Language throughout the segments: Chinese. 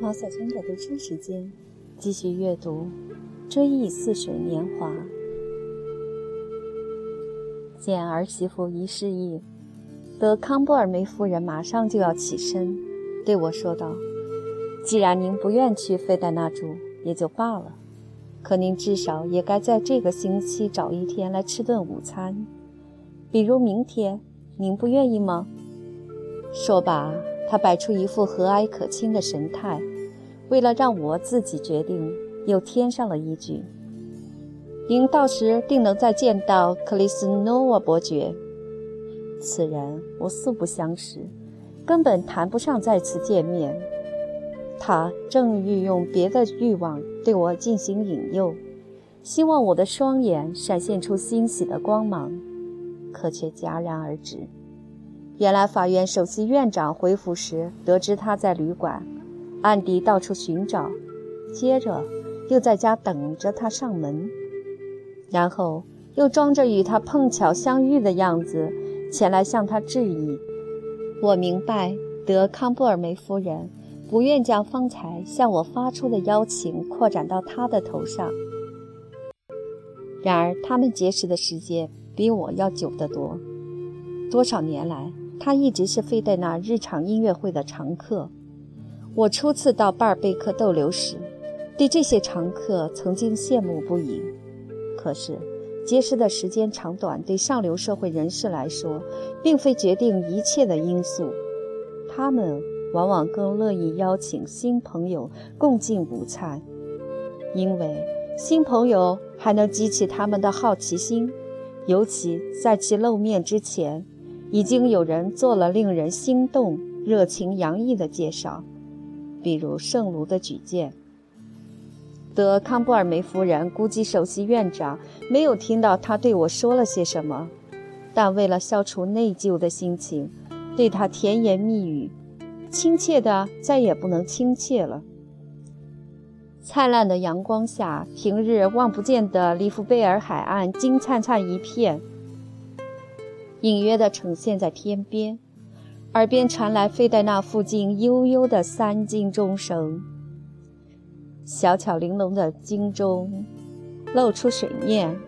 毛小娟的读书时间，继续阅读《追忆似水年华》。见儿媳妇一示意，德康布尔梅夫人马上就要起身，对我说道：“既然您不愿去费戴那住，也就罢了。可您至少也该在这个星期找一天来吃顿午餐，比如明天，您不愿意吗？”说罢，他摆出一副和蔼可亲的神态，为了让我自己决定，又添上了一句。您到时定能再见到克里斯诺瓦伯爵。此人我素不相识，根本谈不上再次见面。他正欲用别的欲望对我进行引诱，希望我的双眼闪现出欣喜的光芒，可却戛然而止。原来法院首席院长回府时得知他在旅馆，暗地到处寻找，接着又在家等着他上门。然后又装着与他碰巧相遇的样子前来向他致意。我明白德康布尔梅夫人不愿将方才向我发出的邀请扩展到他的头上。然而他们结识的时间比我要久得多。多少年来，他一直是费戴纳日常音乐会的常客。我初次到巴尔贝克逗留时，对这些常客曾经羡慕不已。可是，结识的时间长短对上流社会人士来说，并非决定一切的因素。他们往往更乐意邀请新朋友共进午餐，因为新朋友还能激起他们的好奇心，尤其在其露面之前，已经有人做了令人心动、热情洋溢的介绍，比如圣卢的举荐。德康布尔梅夫人估计首席院长没有听到他对我说了些什么，但为了消除内疚的心情，对他甜言蜜语，亲切的再也不能亲切了。灿烂的阳光下，平日望不见的利弗贝尔海岸金灿灿一片，隐约地呈现在天边，耳边传来费戴纳附近悠悠的三金钟声。小巧玲珑的金钟露出水面，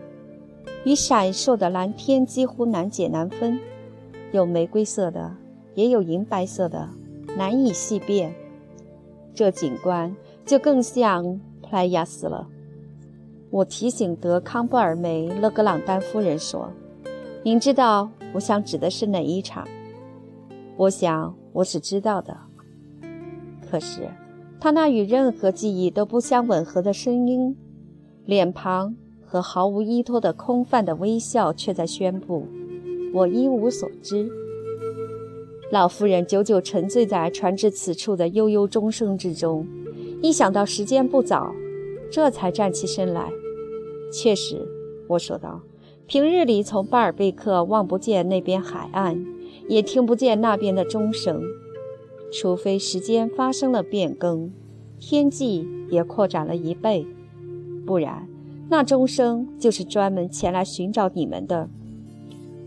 与闪烁的蓝天几乎难解难分，有玫瑰色的，也有银白色的，难以细辨。这景观就更像普莱亚斯了。我提醒德康布尔梅勒格朗丹夫人说：“您知道我想指的是哪一场？”我想我是知道的，可是。他那与任何记忆都不相吻合的声音、脸庞和毫无依托的空泛的微笑，却在宣布：“我一无所知。”老夫人久久沉醉在传至此处的悠悠钟声之中，一想到时间不早，这才站起身来。确实，我说道：“平日里从巴尔贝克望不见那边海岸，也听不见那边的钟声。”除非时间发生了变更，天际也扩展了一倍，不然那钟声就是专门前来寻找你们的。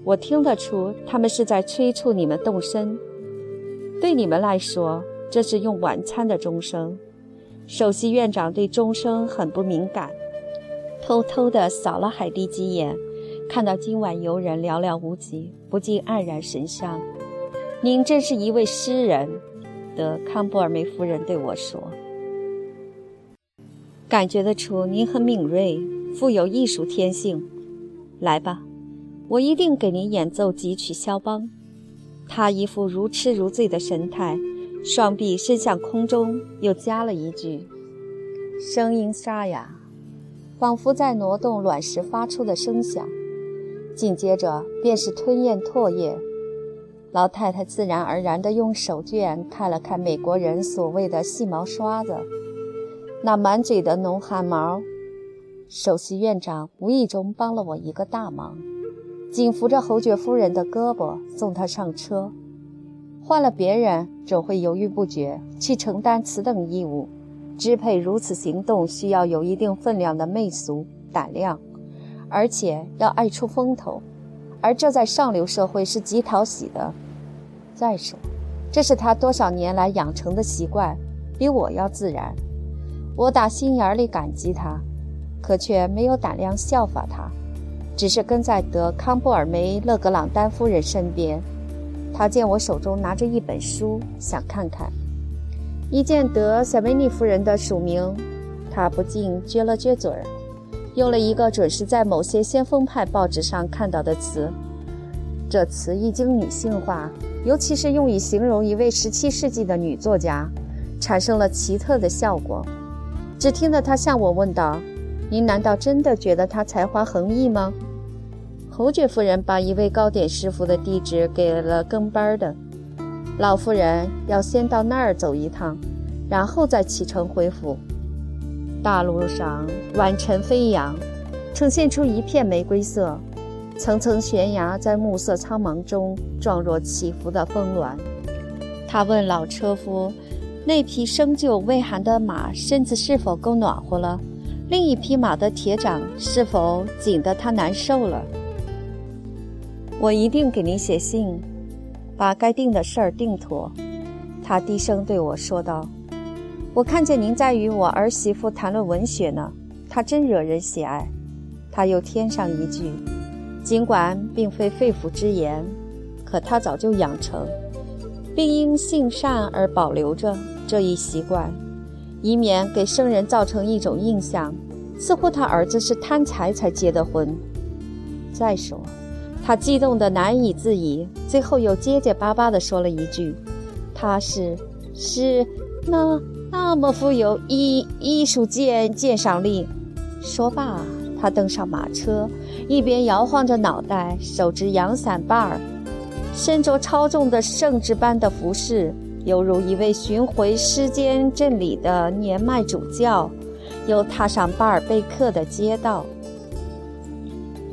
我听得出，他们是在催促你们动身。对你们来说，这是用晚餐的钟声。首席院长对钟声很不敏感，偷偷地扫了海蒂几眼，看到今晚游人寥寥无几，不禁黯然神伤。您真是一位诗人。德康布尔梅夫人对我说：“感觉得出您很敏锐，富有艺术天性。来吧，我一定给您演奏几曲肖邦。”他一副如痴如醉的神态，双臂伸向空中，又加了一句，声音沙哑，仿佛在挪动卵石发出的声响。紧接着便是吞咽唾液。老太太自然而然地用手绢看了看美国人所谓的细毛刷子，那满嘴的浓汗毛。首席院长无意中帮了我一个大忙，紧扶着侯爵夫人的胳膊送她上车。换了别人，总会犹豫不决去承担此等义务。支配如此行动，需要有一定分量的媚俗胆量，而且要爱出风头。而这在上流社会是极讨喜的。再说，这是他多少年来养成的习惯，比我要自然。我打心眼里感激他，可却没有胆量效法他，只是跟在德康布尔梅勒格朗丹夫人身边。他见我手中拿着一本书，想看看。一见得塞维尼夫人的署名，他不禁撅了撅嘴儿，用了一个准是在某些先锋派报纸上看到的词。这词一经女性化，尤其是用以形容一位17世纪的女作家，产生了奇特的效果。只听得他向我问道：“您难道真的觉得她才华横溢吗？”侯爵夫人把一位糕点师傅的地址给了跟班的老夫人，要先到那儿走一趟，然后再启程回府。大路上晚尘飞扬，呈现出一片玫瑰色，层层悬崖在暮色苍茫中状若起伏的峰峦。他问老车夫：“那匹生就未寒的马身子是否够暖和了？另一匹马的铁掌是否紧得他难受了？”我一定给您写信，把该定的事儿定妥。他低声对我说道：“我看见您在与我儿媳妇谈论文学呢，她真惹人喜爱。”他又添上一句：“尽管并非肺腑之言，可他早就养成，并因性善而保留着这一习惯，以免给生人造成一种印象，似乎他儿子是贪财才结的婚。再说。”他激动得难以自已，最后又结结巴巴地说了一句：“他是，是那那么富有艺艺术鉴鉴赏力。”说罢，他登上马车，一边摇晃着脑袋，手执阳伞把儿，身着超重的圣旨般的服饰，犹如一位巡回世间镇里的年迈主教，又踏上巴尔贝克的街道。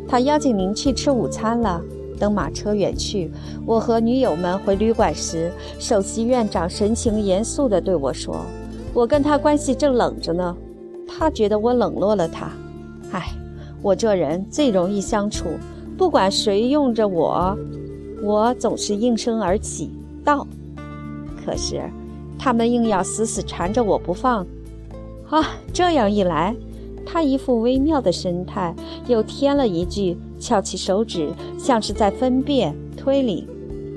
他邀请您去吃午餐了。等马车远去，我和女友们回旅馆时，首席院长神情严肃地对我说：“我跟他关系正冷着呢，他觉得我冷落了他。唉，我这人最容易相处，不管谁用着我，我总是应声而起到。可是，他们硬要死死缠着我不放。啊，这样一来。”他一副微妙的神态，又添了一句，翘起手指，像是在分辨推理。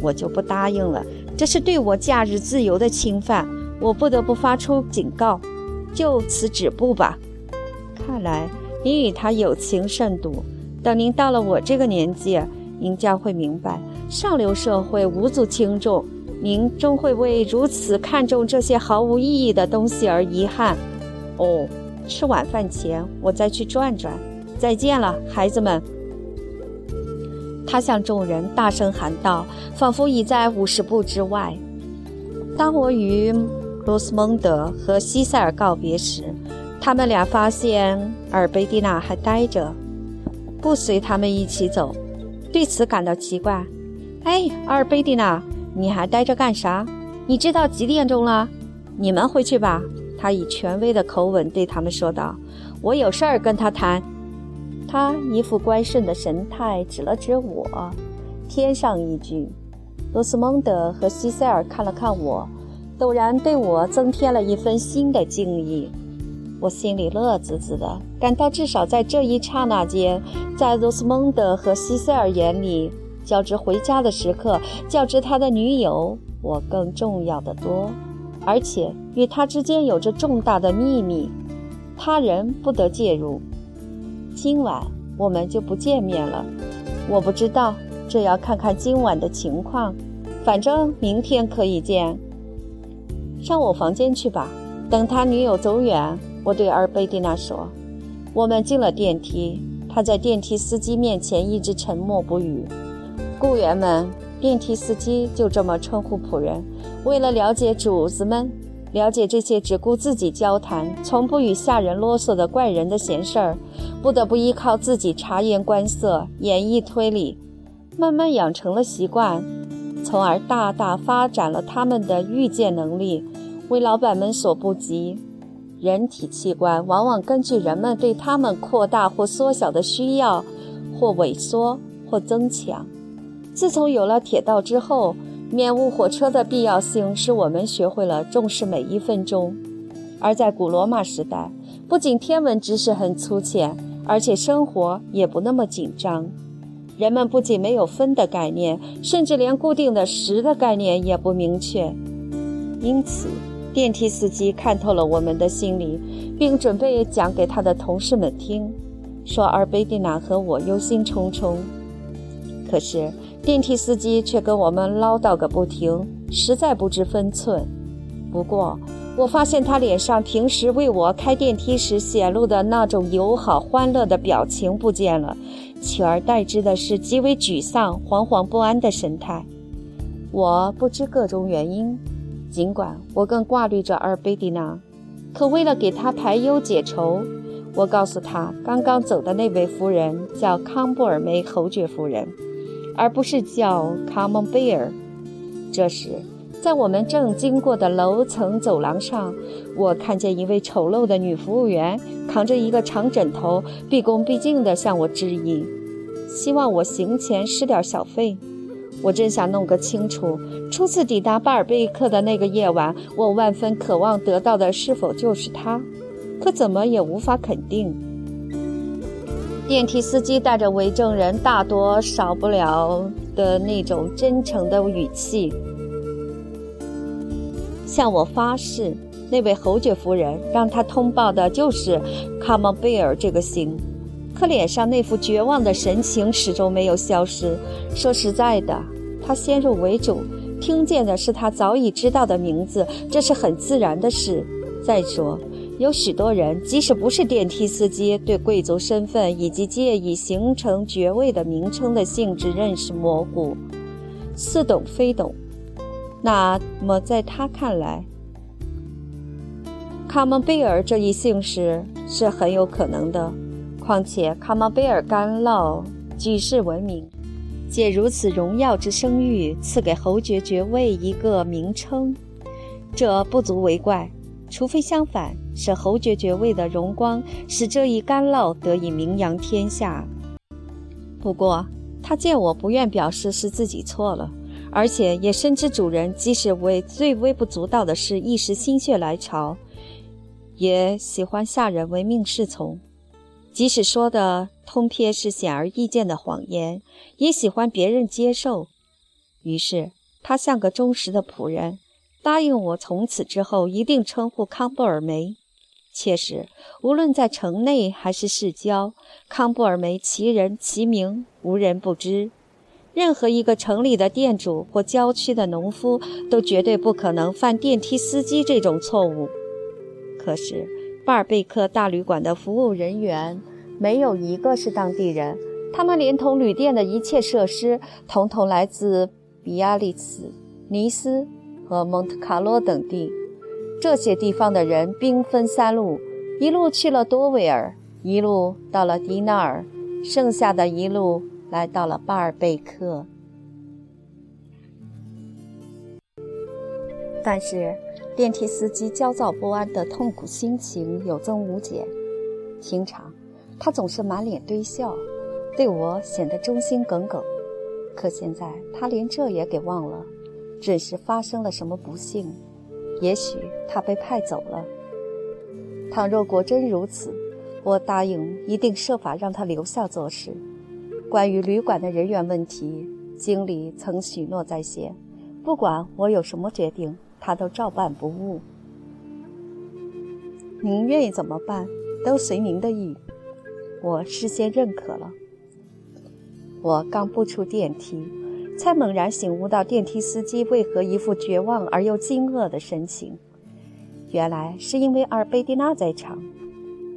我就不答应了，这是对我假日自由的侵犯，我不得不发出警告，就此止步吧。看来您与他有情甚笃。等您到了我这个年纪，您将会明白，上流社会无足轻重，您终会为如此看重这些毫无意义的东西而遗憾。哦。吃晚饭前，我再去转转。再见了，孩子们。他向众人大声喊道，仿佛已在五十步之外。当我与罗斯蒙德和西塞尔告别时，他们俩发现阿尔贝蒂娜还呆着，不随他们一起走，对此感到奇怪。哎，阿尔贝蒂娜，你还呆着干啥？你知道几点钟了？你们回去吧。他以权威的口吻对他们说道：“我有事儿跟他谈。”他一副乖顺的神态，指了指我，添上一句：“罗斯蒙德和西塞尔看了看我，陡然对我增添了一分新的敬意。”我心里乐滋滋的，感到至少在这一刹那间，在罗斯蒙德和西塞尔眼里，较之回家的时刻，较之他的女友，我更重要的多。而且与他之间有着重大的秘密，他人不得介入。今晚我们就不见面了。我不知道，这要看看今晚的情况。反正明天可以见。上我房间去吧。等他女友走远，我对阿尔贝蒂娜说：“我们进了电梯。”他在电梯司机面前一直沉默不语。雇员们。电梯司机就这么称呼仆人。为了了解主子们，了解这些只顾自己交谈、从不与下人啰嗦的怪人的闲事儿，不得不依靠自己察言观色、演绎推理，慢慢养成了习惯，从而大大发展了他们的预见能力，为老板们所不及。人体器官往往根据人们对他们扩大或缩小的需要，或萎缩。或增强。自从有了铁道之后，免误火车的必要性使我们学会了重视每一分钟。而在古罗马时代，不仅天文知识很粗浅，而且生活也不那么紧张。人们不仅没有分的概念，甚至连固定的时的概念也不明确。因此，电梯司机看透了我们的心理，并准备讲给他的同事们听，说阿尔贝蒂娜和我忧心忡忡。可是，电梯司机却跟我们唠叨个不停，实在不知分寸。不过，我发现他脸上平时为我开电梯时显露的那种友好欢乐的表情不见了，取而代之的是极为沮丧、惶惶不安的神态。我不知各种原因，尽管我更挂虑着阿尔贝蒂娜，可为了给他排忧解愁，我告诉他，刚刚走的那位夫人叫康布尔梅侯爵夫人，而不是叫卡蒙贝尔。这时。在我们正经过的楼层走廊上，我看见一位丑陋的女服务员扛着一个长枕头，毕恭毕敬地向我致意，希望我行前施点小费。我真想弄个清楚，初次抵达巴尔贝克的那个夜晚，我万分渴望得到的是否就是他，可怎么也无法肯定。电梯司机带着为证人大多少不了的那种真诚的语气。向我发誓，那位侯爵夫人让他通报的就是卡蒙贝尔这个姓，可脸上那副绝望的神情始终没有消失。说实在的，他先入为主，听见的是他早已知道的名字，这是很自然的事。再说，有许多人即使不是电梯司机，对贵族身份以及借以形成爵位的名称的性质认识模糊，似懂非懂。那么，在他看来，卡蒙贝尔这一姓氏是很有可能的。况且，卡蒙贝尔干酪举世闻名，借如此荣耀之声誉，赐给侯爵爵位一个名称，这不足为怪。除非相反，是侯爵爵位的荣光使这一干酪得以名扬天下。不过，他见我不愿表示，是自己错了。而且也深知主人即使为最微不足道的事一时心血来潮，也喜欢下人唯命是从；即使说的通篇是显而易见的谎言，也喜欢别人接受。于是他像个忠实的仆人，答应我从此之后一定称呼康布尔梅。切实，无论在城内还是市郊，康布尔梅其人其名无人不知。任何一个城里的店主或郊区的农夫都绝对不可能犯电梯司机这种错误。可是，巴尔贝克大旅馆的服务人员没有一个是当地人，他们连同旅店的一切设施，统统来自比亚利茨、尼斯和蒙特卡洛等地。这些地方的人兵分三路：一路去了多维尔，一路到了迪纳尔，剩下的一路。来到了巴尔贝克，但是电梯司机焦躁不安的痛苦心情有增无减。平常他总是满脸堆笑，对我显得忠心耿耿，可现在他连这也给忘了。准是发生了什么不幸？也许他被派走了。倘若果真如此，我答应一定设法让他留下做事。关于旅馆的人员问题，经理曾许诺在先，不管我有什么决定，他都照办不误。您愿意怎么办，都随您的意。我事先认可了。我刚步出电梯，才猛然醒悟到电梯司机为何一副绝望而又惊愕的神情。原来是因为阿尔贝蒂娜在场。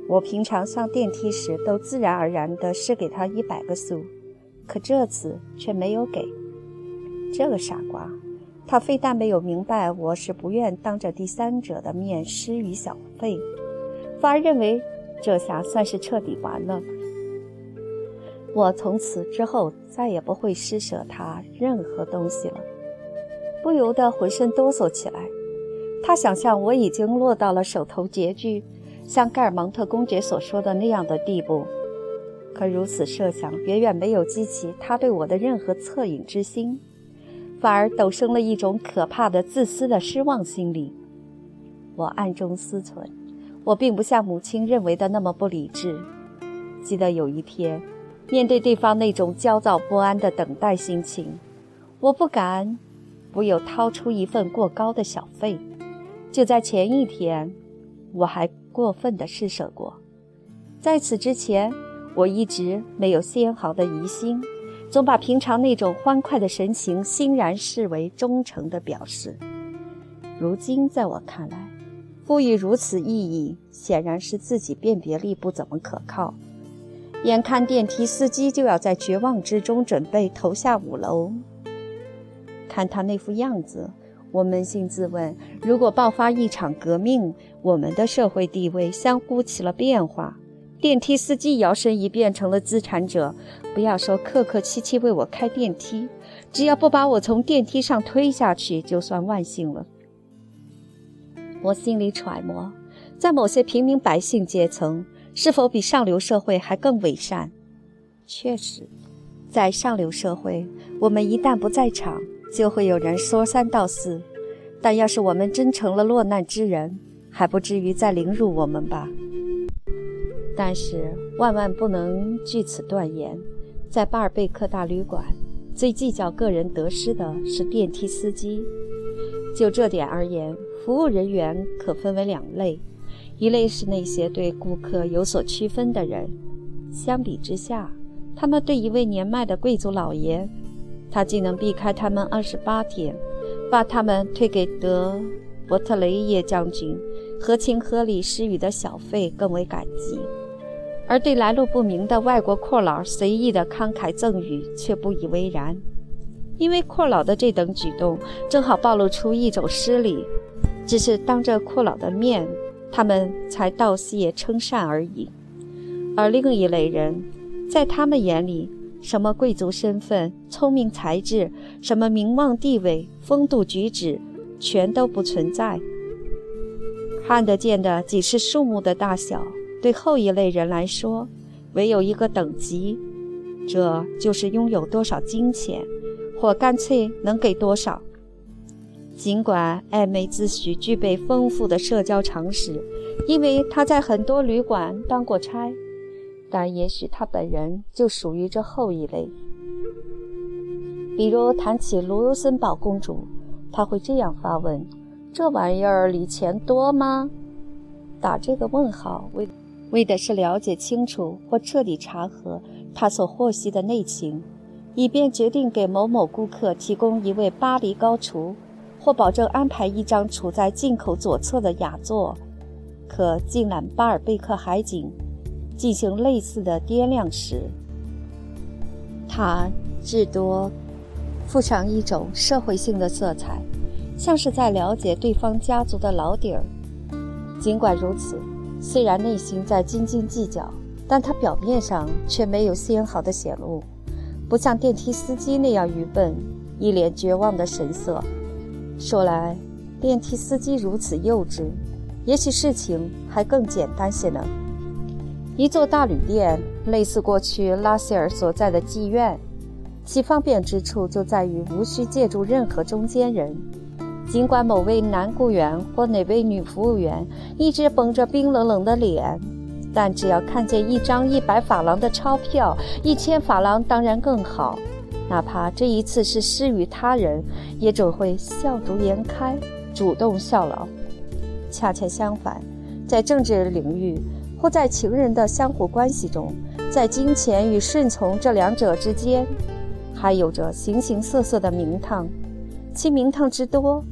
我平常上电梯时都自然而然地施给他一百个苏，可这次却没有给。这个傻瓜，他非但没有明白我是不愿当着第三者的面施予小费，反而认为这下算是彻底完了。我从此之后再也不会施舍他任何东西了，不由得浑身哆嗦起来。他想象我已经落到了手头拮据。像盖尔蒙特公爵所说的那样的地步，可如此设想远远没有激起他对我的任何恻隐之心，反而陡生了一种可怕的自私的失望心理。我暗中思忖，我并不像母亲认为的那么不理智。记得有一天，面对对方那种焦躁不安的等待心情，我不敢不有掏出一份过高的小费。就在前一天，我还过分的施舍过。在此之前。我一直没有丝毫的疑心，总把平常那种欢快的神情欣然视为忠诚的表示。如今在我看来，赋予如此意义，显然是自己辨别力不怎么可靠。眼看电梯司机就要在绝望之中准备投下五楼，看他那副样子，我扪心自问：如果爆发一场革命，我们的社会地位相互起了变化。电梯司机摇身一变成了资产者，不要说客客气气为我开电梯，只要不把我从电梯上推下去，就算万幸了。我心里揣摩，在某些平民百姓阶层，是否比上流社会还更伪善？确实，在上流社会，我们一旦不在场，就会有人说三道四；但要是我们真成了落难之人，还不至于再凌辱我们吧。但是万万不能据此断言，在巴尔贝克大旅馆，最计较个人得失的是电梯司机。就这点而言，服务人员可分为两类：一类是那些对顾客有所区分的人，相比之下，他们对一位年迈的贵族老爷，他既能避开他们二十八天，把他们退给德伯特雷耶将军合情合理施予的小费更为感激。而对来路不明的外国阔佬随意的慷慨赠予却不以为然，因为阔佬的这等举动正好暴露出一种失礼，只是当着阔佬的面，他们才道谢称善而已。而另一类人，在他们眼里，什么贵族身份、聪明才智、什么名望地位、风度举止，全都不存在，看得见的仅是数目的大小。对后一类人来说，唯有一个等级，这就是拥有多少金钱，或干脆能给多少。尽管艾梅自诩具备丰富的社交常识，因为他在很多旅馆当过差，但也许他本人就属于这后一类。比如谈起卢森堡公主，他会这样发问：“这玩意儿里钱多吗？”打这个问号为。为的是了解清楚或彻底查核他所获悉的内情，以便决定给某某顾客提供一位巴黎高厨，或保证安排一张处在进口左侧的雅座，可尽览巴尔贝克海景，进行类似的掂量时，他至多附上一种社会性的色彩，像是在了解对方家族的老底儿。尽管如此。虽然内心在斤斤计较，但他表面上却没有丝毫的显露，不像电梯司机那样愚笨，一脸绝望的神色。说来，电梯司机如此幼稚，也许事情还更简单些呢。一座大旅店，类似过去拉塞尔所在的妓院，其方便之处就在于无需借助任何中间人。尽管某位男雇员或哪位女服务员一直绷着冰冷冷的脸，但只要看见一张一百法郎的钞票，一千法郎当然更好。哪怕这一次是施于他人，也总会笑逐颜开，主动效劳。恰恰相反，在政治领域或在情人的相互关系中，在金钱与顺从这两者之间，还有着形形色色的名堂，其名堂之多。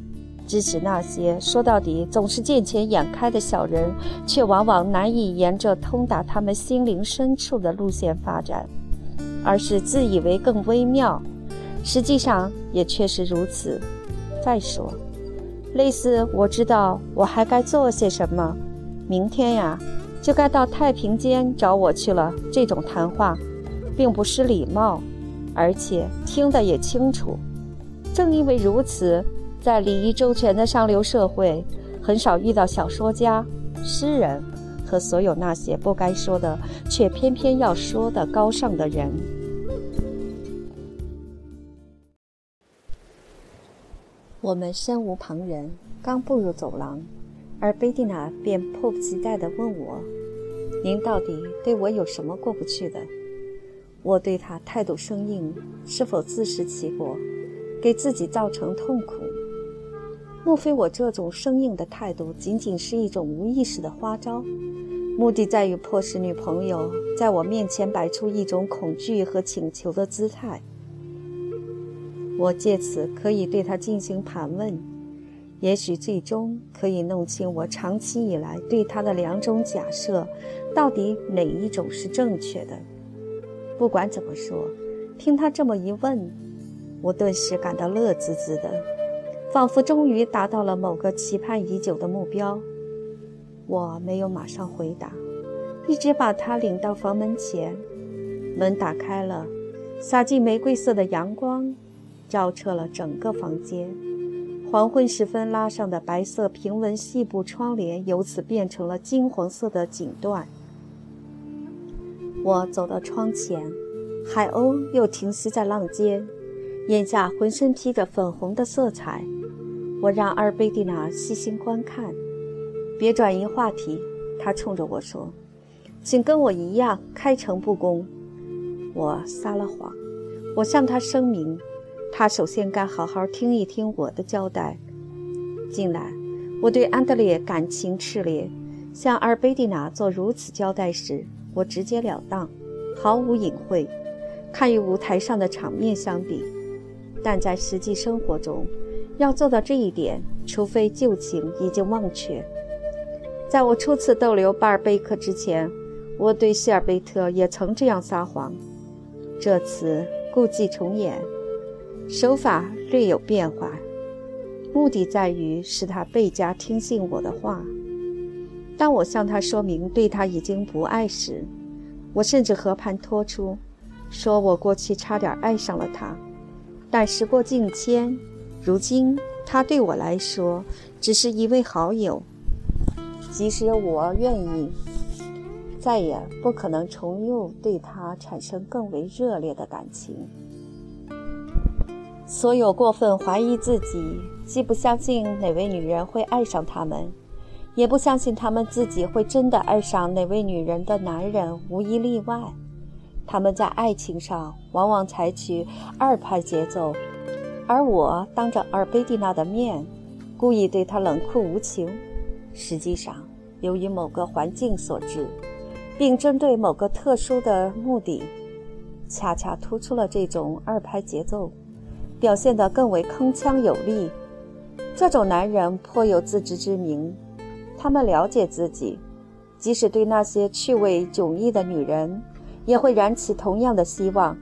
支持那些说到底总是见钱眼开的小人，却往往难以沿着通达他们心灵深处的路线发展，而是自以为更微妙，实际上也确实如此。再说，类似“我知道我还该做些什么，明天呀就该到太平间找我去了”这种谈话，并不失礼貌，而且听得也清楚。正因为如此。在礼仪周全的上流社会，很少遇到小说家、诗人和所有那些不该说的却偏偏要说的高尚的人。我们身无旁人，刚步入走廊，而贝蒂娜便迫不及待地问我：“您到底对我有什么过不去的？”我对他态度生硬，是否自食其果，给自己造成痛苦？莫非我这种生硬的态度仅仅是一种无意识的花招，目的在于迫使女朋友在我面前摆出一种恐惧和请求的姿态？我借此可以对他进行盘问，也许最终可以弄清我长期以来对他的两种假设，到底哪一种是正确的。不管怎么说，听他这么一问，我顿时感到乐滋滋的，仿佛终于达到了某个期盼已久的目标。我没有马上回答，一直把他领到房门前，门打开了，洒进玫瑰色的阳光。照彻了整个房间，黄昏时分拉上的白色平纹细布窗帘由此变成了金黄色的锦缎。我走到窗前，海鸥又停息在浪尖，眼下浑身披着粉红的色彩。我让阿尔贝蒂娜细心观看，别转移话题。他冲着我说：“请跟我一样开诚布公。”我撒了谎，我向他声明。他首先该好好听一听我的交代。近来，我对安德烈感情炽烈，向阿尔贝蒂娜做如此交代时，我直截了当，毫无隐晦。看与舞台上的场面相比，但在实际生活中，要做到这一点，除非旧情已经忘却。在我初次逗留巴尔贝克之前，我对希尔贝特也曾这样撒谎。这次故伎重演。手法略有变化，目的在于使他倍加听信我的话。当我向他说明对他已经不爱时，我甚至和盘托出，说我过去差点爱上了他，但时过境迁，如今他对我来说只是一位好友。即使我愿意，再也不可能重又对他产生更为热烈的感情。所有过分怀疑自己，既不相信哪位女人会爱上他们，也不相信他们自己会真的爱上哪位女人的男人，无一例外，他们在爱情上往往采取二拍节奏。而我当着尔贝蒂娜的面，故意对她冷酷无情，实际上由于某个环境所致，并针对某个特殊的目的，恰恰突出了这种二拍节奏。表现得更为铿锵有力。这种男人颇有自知之明，他们了解自己，即使对那些趣味迥异的女人，也会燃起同样的希望，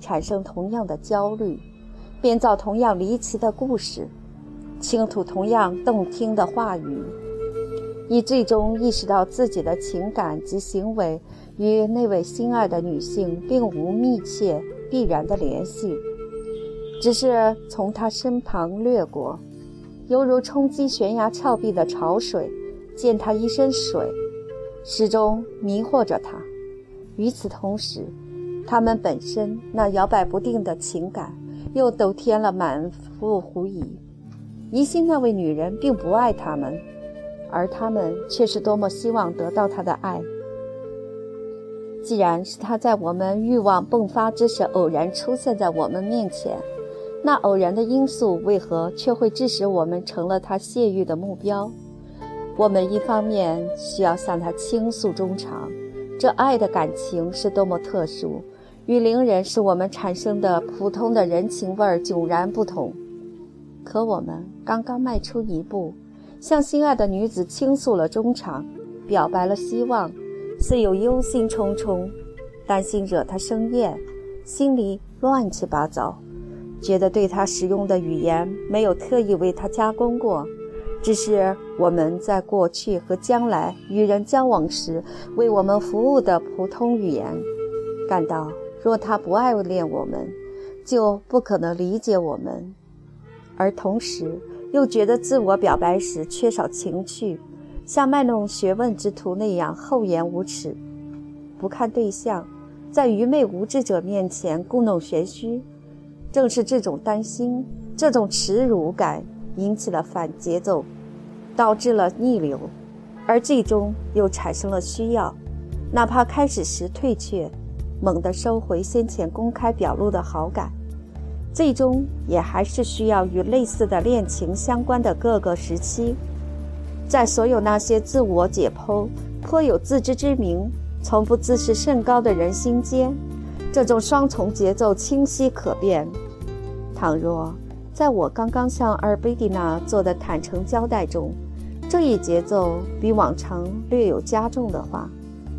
产生同样的焦虑，编造同样离奇的故事，倾吐同样动听的话语，以最终意识到自己的情感及行为与那位心爱的女性并无密切必然的联系。只是从他身旁掠过，犹如冲击悬崖峭壁的潮水，溅他一身水，始终迷惑着他。与此同时，他们本身那摇摆不定的情感，又都添了满腹狐疑，疑心那位女人并不爱他们，而他们却是多么希望得到他的爱。既然是他在我们欲望迸发之时偶然出现在我们面前。那偶然的因素为何却会致使我们成了他泄欲的目标？我们一方面需要向他倾诉衷肠，这爱的感情是多么特殊，与灵人使我们产生的普通的人情味儿迥然不同。可我们刚刚迈出一步，向心爱的女子倾诉了衷肠，表白了希望，似有忧心忡忡，担心惹她生厌，心里乱七八糟。觉得对他使用的语言没有特意为他加工过，只是我们在过去和将来与人交往时为我们服务的普通语言。感到若他不爱恋我们，就不可能理解我们，而同时又觉得自我表白时缺少情趣，像卖弄学问之徒那样厚颜无耻，不看对象，在愚昧无知者面前故弄玄虚。正是这种担心，这种耻辱感，引起了反节奏，导致了逆流，而最终又产生了需要，哪怕开始时退却，猛地收回先前公开表露的好感，最终也还是需要与类似的恋情相关的各个时期，在所有那些自我解剖、颇有自知之明、从不自视甚高的人心间。这种双重节奏清晰可辨。倘若在我刚刚向阿尔贝蒂娜做的坦诚交代中，这一节奏比往常略有加重的话，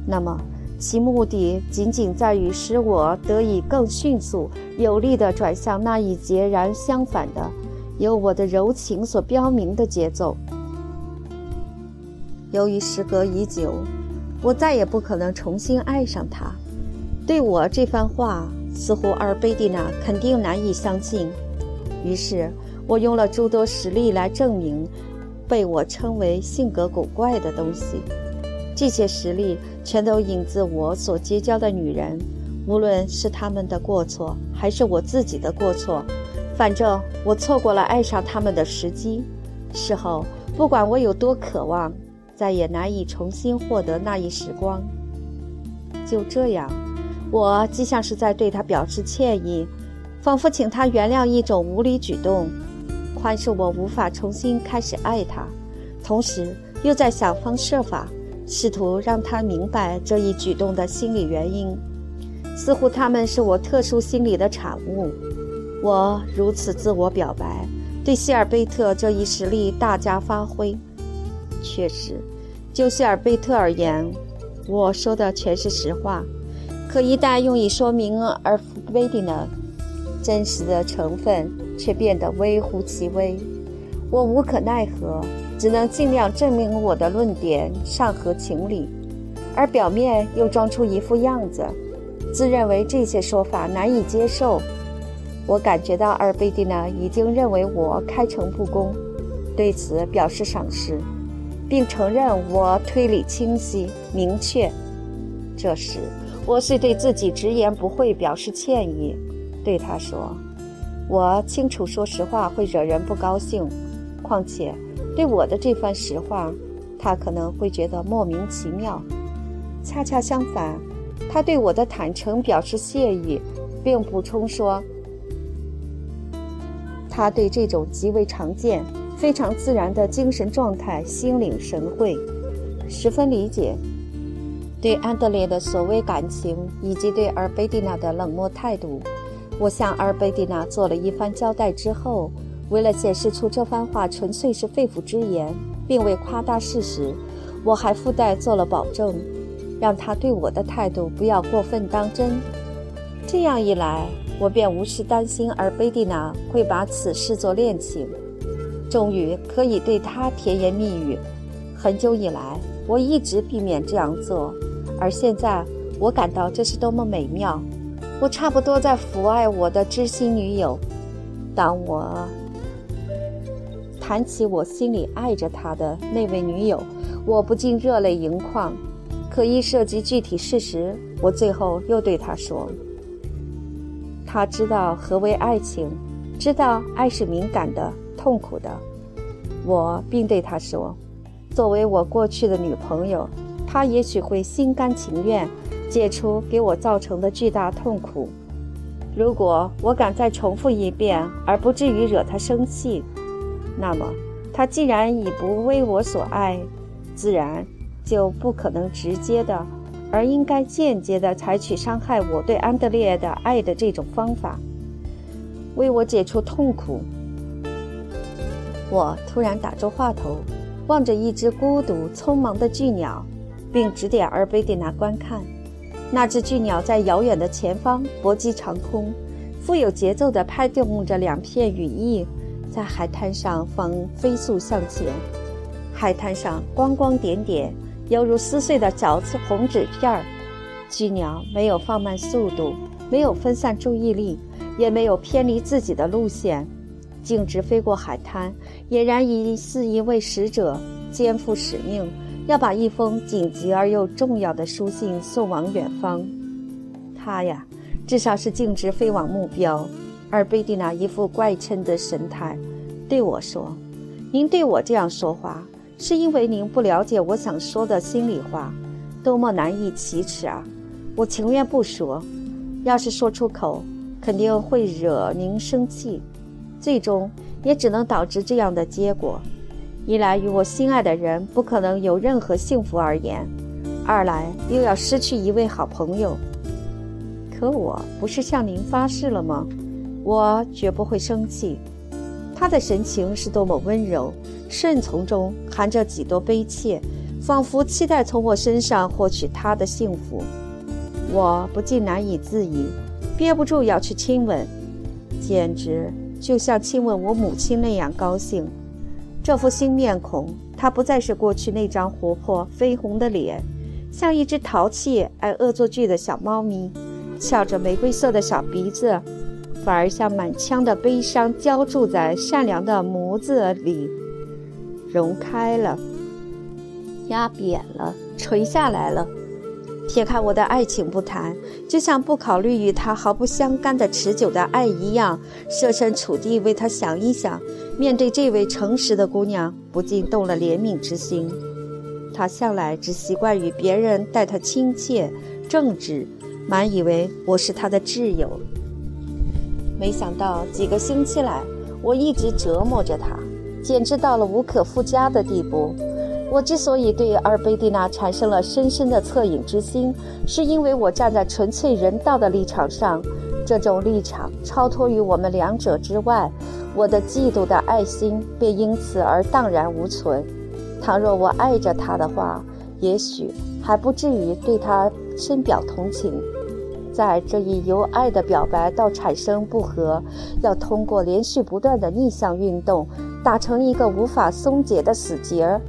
那么其目的仅仅在于使我得以更迅速、有力地转向那一截然相反的、由我的柔情所标明的节奏。由于时隔已久，我再也不可能重新爱上他。对我这番话，似乎阿尔贝蒂娜肯定难以相信。于是，我用了诸多实例来证明被我称为性格古怪的东西。这些实例全都引自我所结交的女人，无论是他们的过错，还是我自己的过错，反正我错过了爱上他们的时机。事后，不管我有多渴望，再也难以重新获得那一时光。就这样。我既像是在对他表示歉意，仿佛请他原谅一种无理举动，宽恕我无法重新开始爱他，同时又在想方设法试图让他明白这一举动的心理原因，似乎他们是我特殊心理的产物。我如此自我表白，对希尔贝特这一实力大加发挥。确实，就希尔贝特而言，我说的全是实话。可一旦用以说明而弗贝蒂娜真实的成分，却变得微乎其微。我无可奈何，只能尽量证明我的论点尚合情理，而表面又装出一副样子，自认为这些说法难以接受。我感觉到阿尔贝蒂娜已经认为我开诚布公，对此表示赏识，并承认我推理清晰明确。这时。我是对自己直言不讳表示歉意，对他说：“我清楚说实话会惹人不高兴，况且对我的这番实话，他可能会觉得莫名其妙。恰恰相反，他对我的坦诚表示谢意，并补充说，他对这种极为常见、非常自然的精神状态心领神会，十分理解。”对安德烈的所谓感情，以及对阿尔贝蒂娜的冷漠态度，我向阿尔贝蒂娜做了一番交代之后，为了显示出这番话纯粹是肺腑之言，并未夸大事实，我还附带做了保证，让他对我的态度不要过分当真。这样一来，我便无需担心而贝蒂娜会把此视作恋情，终于可以对他甜言蜜语。很久以来，我一直避免这样做。而现在，我感到这是多么美妙！我差不多在抚爱我的知心女友。当我谈起我心里爱着他的那位女友，我不禁热泪盈眶。可一涉及具体事实，我最后又对她说：“他知道何为爱情，知道爱是敏感的、痛苦的。”我并对他说：“作为我过去的女朋友。”他也许会心甘情愿解除给我造成的巨大痛苦。如果我敢再重复一遍，而不至于惹他生气，那么他既然已不为我所爱，自然就不可能直接的，而应该间接的采取伤害我对安德烈的爱的这种方法，为我解除痛苦。我突然打住话头，望着一只孤独匆忙的巨鸟。并指点阿尔贝蒂娜观看，那只巨鸟在遥远的前方搏击长空，富有节奏地拍动着两片羽翼，在海滩上方飞速向前。海滩上光光点点，犹如撕碎的小红纸片儿。巨鸟没有放慢速度，没有分散注意力，也没有偏离自己的路线，径直飞过海滩，俨然已似一位使者。肩负使命，要把一封紧急而又重要的书信送往远方。他呀，至少是径直飞往目标。而贝蒂娜一副怪嗔的神态，对我说：“您对我这样说话，是因为您不了解我想说的心里话，多么难以启齿啊！我情愿不说，要是说出口，肯定会惹您生气，最终也只能导致这样的结果：一来与我心爱的人不可能有任何幸福而言；二来又要失去一位好朋友。可我不是向您发誓了吗？”我绝不会生气。他的神情是多么温柔，顺从中含着几多悲切，仿佛期待从我身上获取他的幸福。我不禁难以自已，憋不住要去亲吻，简直就像亲吻我母亲那样高兴。这副新面孔，他不再是过去那张活泼绯红的脸，像一只淘气爱恶作剧的小猫咪，翘着玫瑰色的小鼻子。反而像满腔的悲伤浇筑在善良的眸子里，融开了，压扁了，垂下来了。撇开我的爱情不谈，就像不考虑与他毫不相干的持久的爱一样，设身处地为他想一想。面对这位诚实的姑娘，不禁动了怜悯之心。他向来只习惯与别人待他亲切、正直，满以为我是他的挚友。没想到几个星期来，我一直折磨着他，简直到了无可复加的地步。我之所以对阿尔贝蒂娜产生了深深的恻隐之心，是因为我站在纯粹人道的立场上，这种立场超脱于我们两者之外，我的嫉妒的爱心便因此而荡然无存。倘若我爱着他的话，也许还不至于对他深表同情。在这一由爱的表白到产生不和，要通过连续不断的逆向运动，打成一个无法松解的死结儿，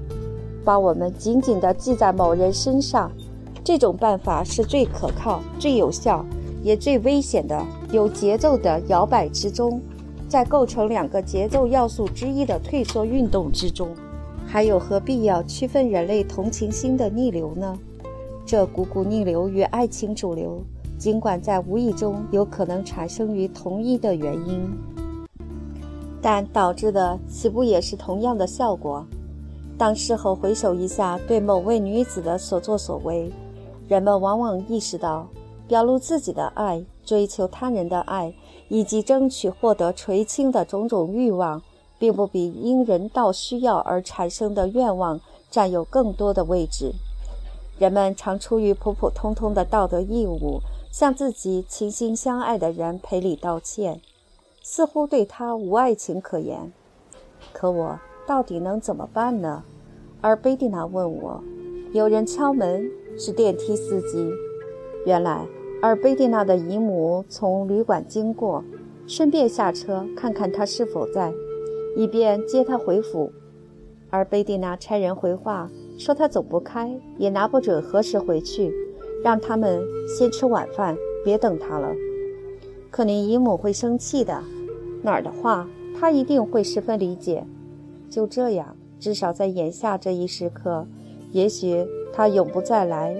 把我们紧紧地系在某人身上。这种办法是最可靠、最有效，也最危险的。有节奏的摇摆之中，在构成两个节奏要素之一的退缩运动之中，还有何必要区分人类同情心的逆流呢？这股股逆流与爱情主流。尽管在无意中有可能产生于同一的原因，但导致的岂不也是同样的效果？当事后回首一下对某位女子的所作所为，人们往往意识到，表露自己的爱、追求他人的爱以及争取获得垂青的种种欲望，并不比因人道需要而产生的愿望占有更多的位置。人们常出于普普通通的道德义务。向自己倾心相爱的人赔礼道歉，似乎对他无爱情可言。可我到底能怎么办呢？而贝蒂娜问我，有人敲门，是电梯司机。原来，而贝蒂娜的姨母从旅馆经过，顺便下车看看他是否在，以便接他回府。而贝蒂娜差人回话说，他走不开，也拿不准何时回去。让他们先吃晚饭，别等他了。可您姨母会生气的。哪儿的话，她一定会十分理解。就这样，至少在眼下这一时刻，也许他永不再来。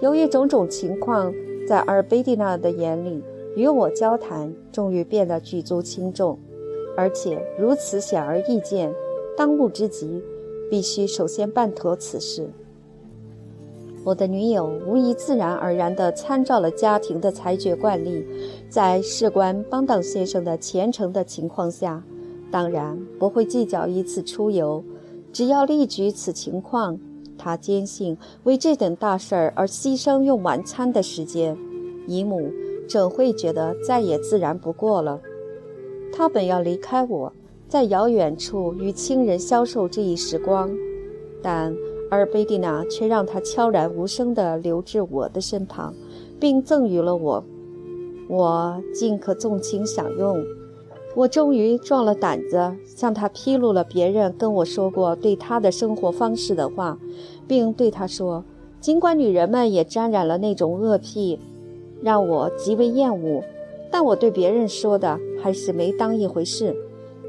由于种种情况，在阿尔贝蒂娜的眼里，与我交谈终于变得举足轻重，而且如此显而易见。当务之急，必须首先办妥此事。我的女友无疑自然而然地参照了家庭的裁决惯例，在事关邦当先生的前程的情况下，当然不会计较一次出游。只要例举此情况，他坚信为这等大事儿而牺牲用晚餐的时间，姨母怎会觉得再也自然不过了？他本要离开我，在遥远处与亲人消受这一时光，但。而贝蒂娜却让他悄然无声地留至我的身旁，并赠予了我。我尽可纵情享用。我终于壮了胆子，向他披露了别人跟我说过对他的生活方式的话，并对他说：尽管女人们也沾染了那种恶癖，让我极为厌恶，但我对别人说的还是没当一回事，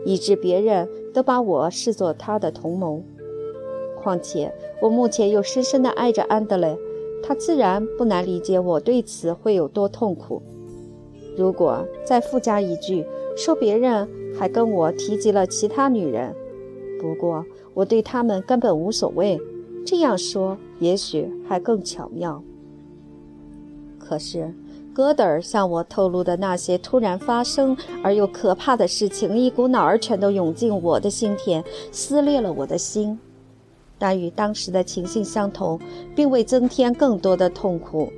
以致别人都把我视作他的同谋。况且我目前又深深地爱着安德烈，他自然不难理解我对此会有多痛苦。如果再附加一句，说别人还跟我提及了其他女人，不过我对他们根本无所谓。这样说也许还更巧妙。可是，戈德尔向我透露的那些突然发生而又可怕的事情，一股脑儿全都涌进我的心田，撕裂了我的心。但与当时的情形相同，并未增添更多的痛苦。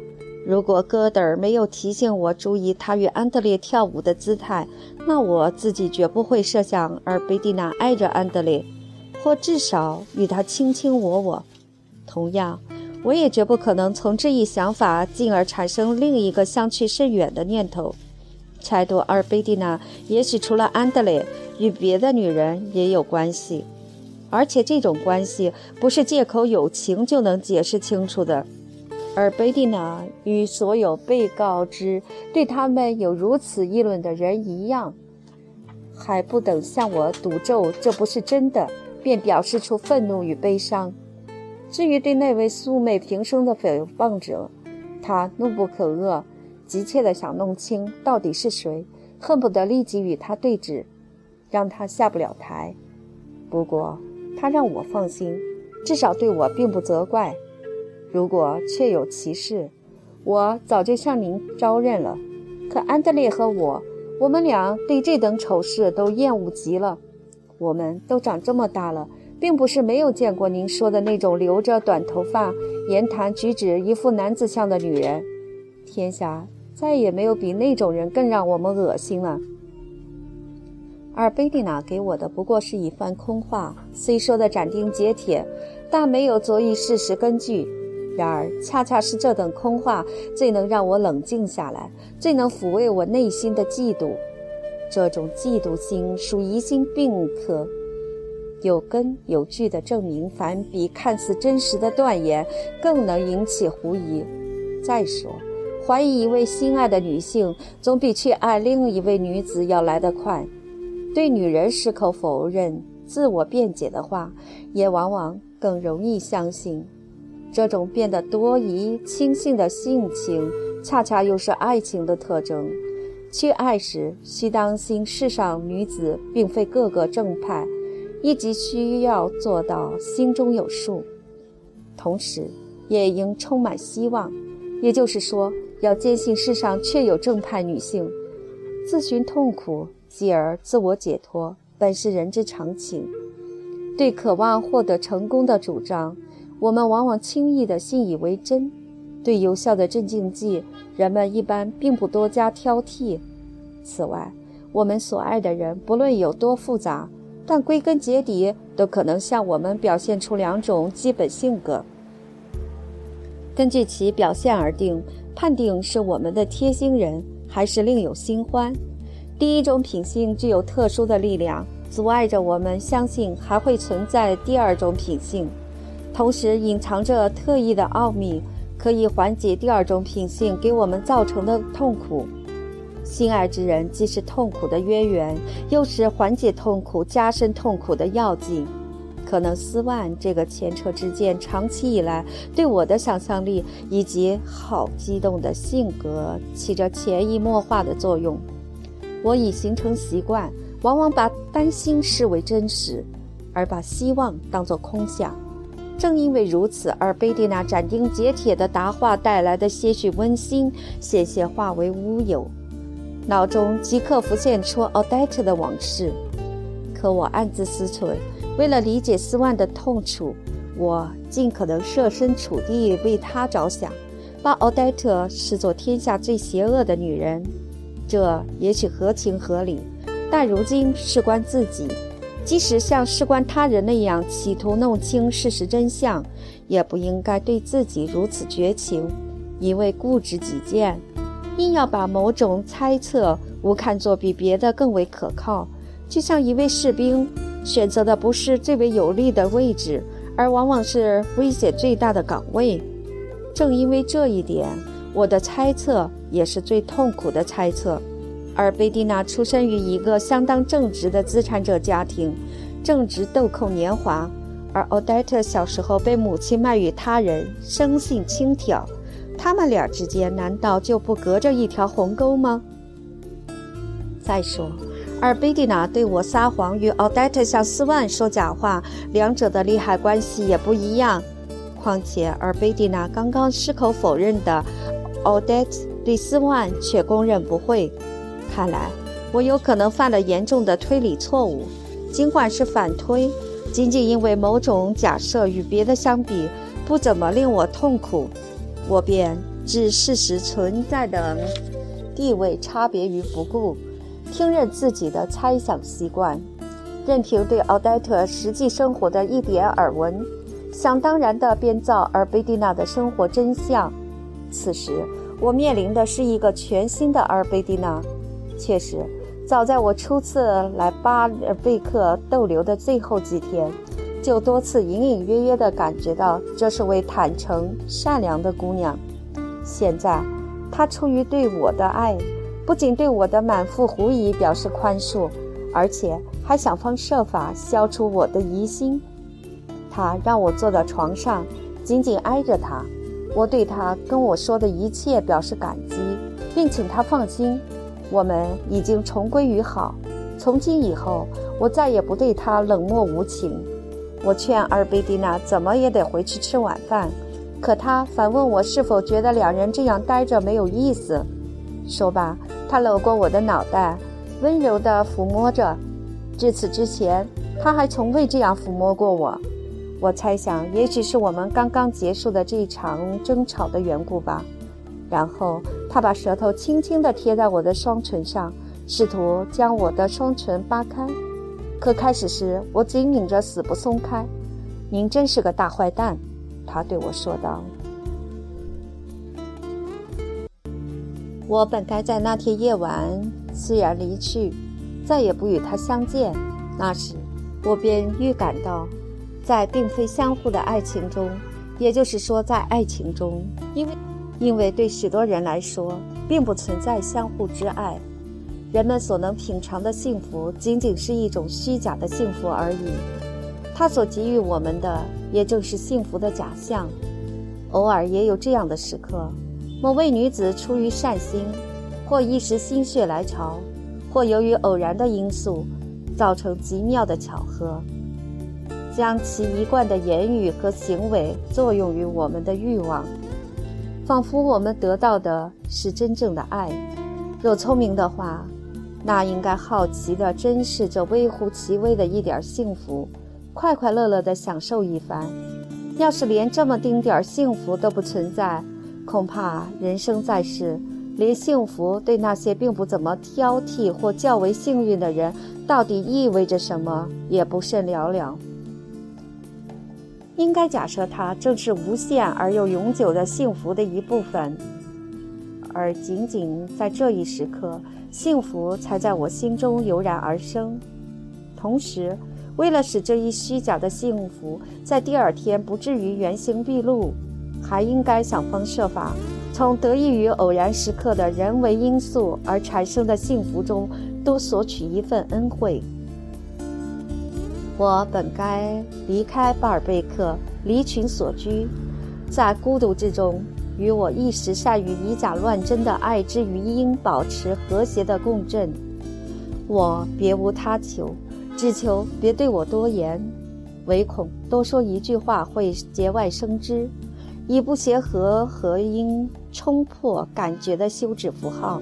如果戈德尔没有提醒我注意他与安德烈跳舞的姿态，那我自己绝不会设想阿尔贝蒂娜爱着安德烈，或至少与他卿卿我我。同样，我也绝不可能从这一想法进而产生另一个相去甚远的念头，猜度阿尔贝蒂娜也许除了安德烈，与别的女人也有关系，而且这种关系不是借口友情就能解释清楚的。而贝蒂娜与所有被告知对他们有如此议论的人一样，还不等向我赌咒这不是真的，便表示出愤怒与悲伤。至于对那位素昧平生的诽谤者，他怒不可遏，急切地想弄清到底是谁，恨不得立即与他对峙，让他下不了台。不过他让我放心，至少对我并不责怪。如果确有其事，我早就向您招认了。可安德烈和我，我们俩对这等丑事都厌恶极了。我们都长这么大了，并不是没有见过您说的那种留着短头发、言谈举止一副男子相的女人。天下再也没有比那种人更让我们恶心了。而贝蒂娜给我的不过是一番空话，虽说的斩钉截铁，但没有足以事实根据。然而，恰恰是这等空话，最能让我冷静下来，最能抚慰我内心的嫉妒。这种嫉妒心属疑心病科，有根有据的证明，反比看似真实的断言更能引起狐疑。再说，怀疑一位心爱的女性，总比去爱另一位女子要来得快。对女人矢口否认、自我辩解的话，也往往更容易相信。这种变得多疑、轻信的性情，恰恰又是爱情的特征。去爱时，需当心世上女子并非个个正派，以及需要做到心中有数。同时，也应充满希望，也就是说，要坚信世上确有正派女性。自寻痛苦，继而自我解脱，本是人之常情。对渴望获得成功的主张。我们往往轻易地信以为真，对有效的镇静剂，人们一般并不多加挑剔。此外，我们所爱的人不论有多复杂，但归根结底都可能向我们表现出两种基本性格。根据其表现而定，判定是我们的贴心人，还是另有新欢。第一种品性具有特殊的力量，阻碍着我们相信还会存在第二种品性。同时隐藏着特异的奥秘，可以缓解第二种品性给我们造成的痛苦。心爱之人既是痛苦的渊源，又是缓解痛苦、加深痛苦的药剂。可能斯万这个前车之鉴，长期以来对我的想象力以及好激动的性格起着潜移默化的作用。我已形成习惯，往往把担心视为真实，而把希望当作空想。正因为如此，而贝蒂娜斩钉截铁的答话带来的些许温馨，险些化为乌有，脑中即刻浮现出奥黛特的往事。可我暗自思忖，为了理解斯万的痛楚，我尽可能设身处地为他着想，把奥黛特视作天下最邪恶的女人。这也许合情合理，但如今事关自己。即使像事关他人那样企图弄清事实真相，也不应该对自己如此绝情，因为固执己见，硬要把某种猜测误看作比别的更为可靠。就像一位士兵选择的不是最为有利的位置，而往往是危险最大的岗位。正因为这一点，我的猜测也是最痛苦的猜测。而贝蒂娜出生于一个相当正直的资产者家庭，正值豆蔻年华，而奥黛特小时候被母亲卖与他人，生性轻佻，他们俩之间难道就不隔着一条鸿沟吗？再说，而贝蒂娜对我撒谎，与奥黛特向斯万说假话，两者的利害关系也不一样。况且，而贝蒂娜刚刚矢口否认的，奥黛特对斯万却供认不讳。看来，我有可能犯了严重的推理错误，尽管是反推。仅仅因为某种假设与别的相比不怎么令我痛苦，我便置事实存在的地位差别于不顾，听任自己的猜想习惯，任凭对奥黛特实际生活的一点耳闻，想当然地编造尔贝蒂娜的生活真相。此时，我面临的是一个全新的阿尔贝蒂娜。确实。早在我初次来巴尔贝克逗留的最后几天，就多次隐隐约约地感觉到这是位坦诚善良的姑娘。现在，她出于对我的爱，不仅对我的满腹狐疑表示宽恕，而且还想方设法消除我的疑心。她让我坐到床上，紧紧挨着她。我对他跟我说的一切表示感激，并请他放心。我们已经重归于好，从今以后，我再也不对他冷漠无情。我劝阿尔贝蒂娜怎么也得回去吃晚饭，可他反问我是否觉得两人这样待着没有意思。说罢，他搂过我的脑袋，温柔地抚摸着。至此之前，他还从未这样抚摸过我。我猜想，也许是我们刚刚结束的这一场争吵的缘故吧。然后他把舌头轻轻地贴在我的双唇上，试图将我的双唇扒开。可开始时我紧拧着，死不松开。您真是个大坏蛋，他对我说道。我本该在那天夜晚虽然离去，再也不与他相见。那时我便预感到，在并非相互的爱情中，也就是说，在爱情中，因为。因为对许多人来说，并不存在相互之爱，人们所能品尝的幸福，仅仅是一种虚假的幸福而已。他所给予我们的，也正是幸福的假象。偶尔也有这样的时刻：某位女子出于善心，或一时心血来潮，或由于偶然的因素，造成极妙的巧合，将其一贯的言语和行为作用于我们的欲望。仿佛我们得到的是真正的爱。若聪明的话，那应该好奇地珍视这微乎其微的一点幸福，快快乐乐地享受一番。要是连这么丁点儿幸福都不存在，恐怕人生在世，连幸福对那些并不怎么挑剔或较为幸运的人，到底意味着什么，也不甚了了。应该假设它正是无限而又永久的幸福的一部分，而仅仅在这一时刻，幸福才在我心中油然而生。同时，为了使这一虚假的幸福在第二天不至于原形毕露，还应该想方设法从得益于偶然时刻的人为因素而产生的幸福中多索取一份恩惠。我本该离开巴尔贝克，离群所居，在孤独之中，与我一时善于以假乱真的爱之余音保持和谐的共振。我别无他求，只求别对我多言，唯恐多说一句话会节外生枝，以不协和和音冲破感觉的休止符号。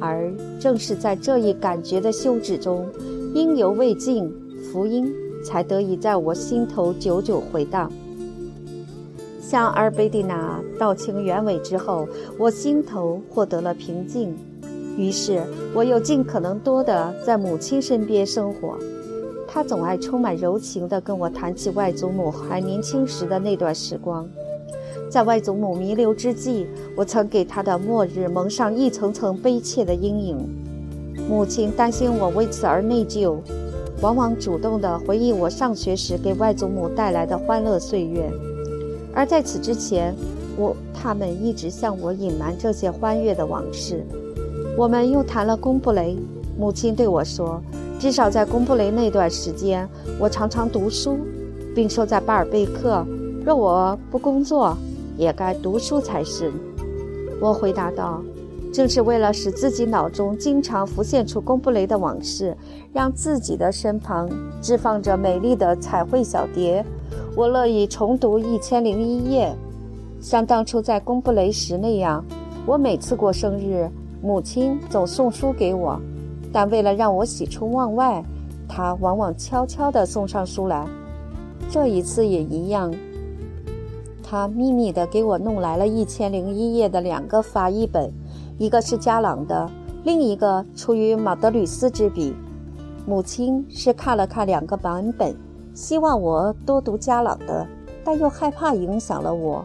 而正是在这一感觉的休止中。因犹未尽，福音才得以在我心头久久回荡。向阿尔贝蒂娜道清原委之后，我心头获得了平静。于是，我又尽可能多地在母亲身边生活。她总爱充满柔情地跟我谈起外祖母还年轻时的那段时光。在外祖母弥留之际，我曾给她的末日蒙上一层层悲切的阴影。母亲担心我为此而内疚，往往主动地回忆我上学时给外祖母带来的欢乐岁月。而在此之前，我他们一直向我隐瞒这些欢悦的往事。我们又谈了贡布雷。母亲对我说：“至少在公布雷那段时间，我常常读书，并说在巴尔贝克，若我不工作，也该读书才是。我回答道：“正是为了使自己脑中经常浮现出宫布雷的往事，让自己的身旁置放着美丽的彩绘小碟，我乐意重读《一千零一夜》，像当初在宫布雷时那样。我每次过生日，母亲总送书给我。”但为了让我喜出望外，他往往悄悄地送上书来。这一次也一样，他秘密地给我弄来了一千零一夜的两个法译本，一个是加朗的，另一个出于马德吕斯之笔。母亲是看了看两个版本，希望我多读加朗的，但又害怕影响了我。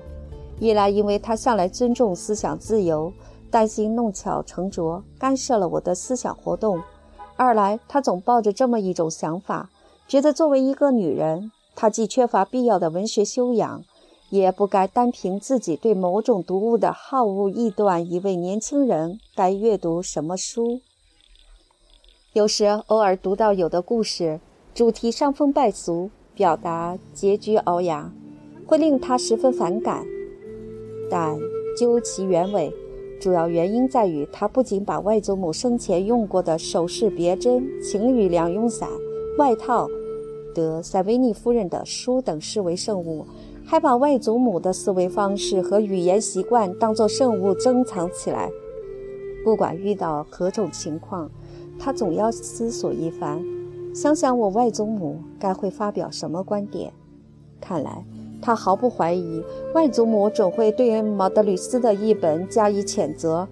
一来，因为他向来尊重思想自由。担心弄巧成拙，干涉了我的思想活动；二来，他总抱着这么一种想法，觉得作为一个女人，她既缺乏必要的文学修养，也不该单凭自己对某种读物的好恶臆断一位年轻人该阅读什么书。有时偶尔读到有的故事，主题伤风败俗，表达结局凹牙，会令他十分反感，但究其原委。主要原因在于，他不仅把外祖母生前用过的首饰、别针、情侣两用伞、外套、德塞维尼夫人的书等视为圣物，还把外祖母的思维方式和语言习惯当作圣物珍藏起来。不管遇到何种情况，他总要思索一番，想想我外祖母该会发表什么观点。看来。他毫不怀疑，外祖母总会对毛德吕斯的译本加以谴责。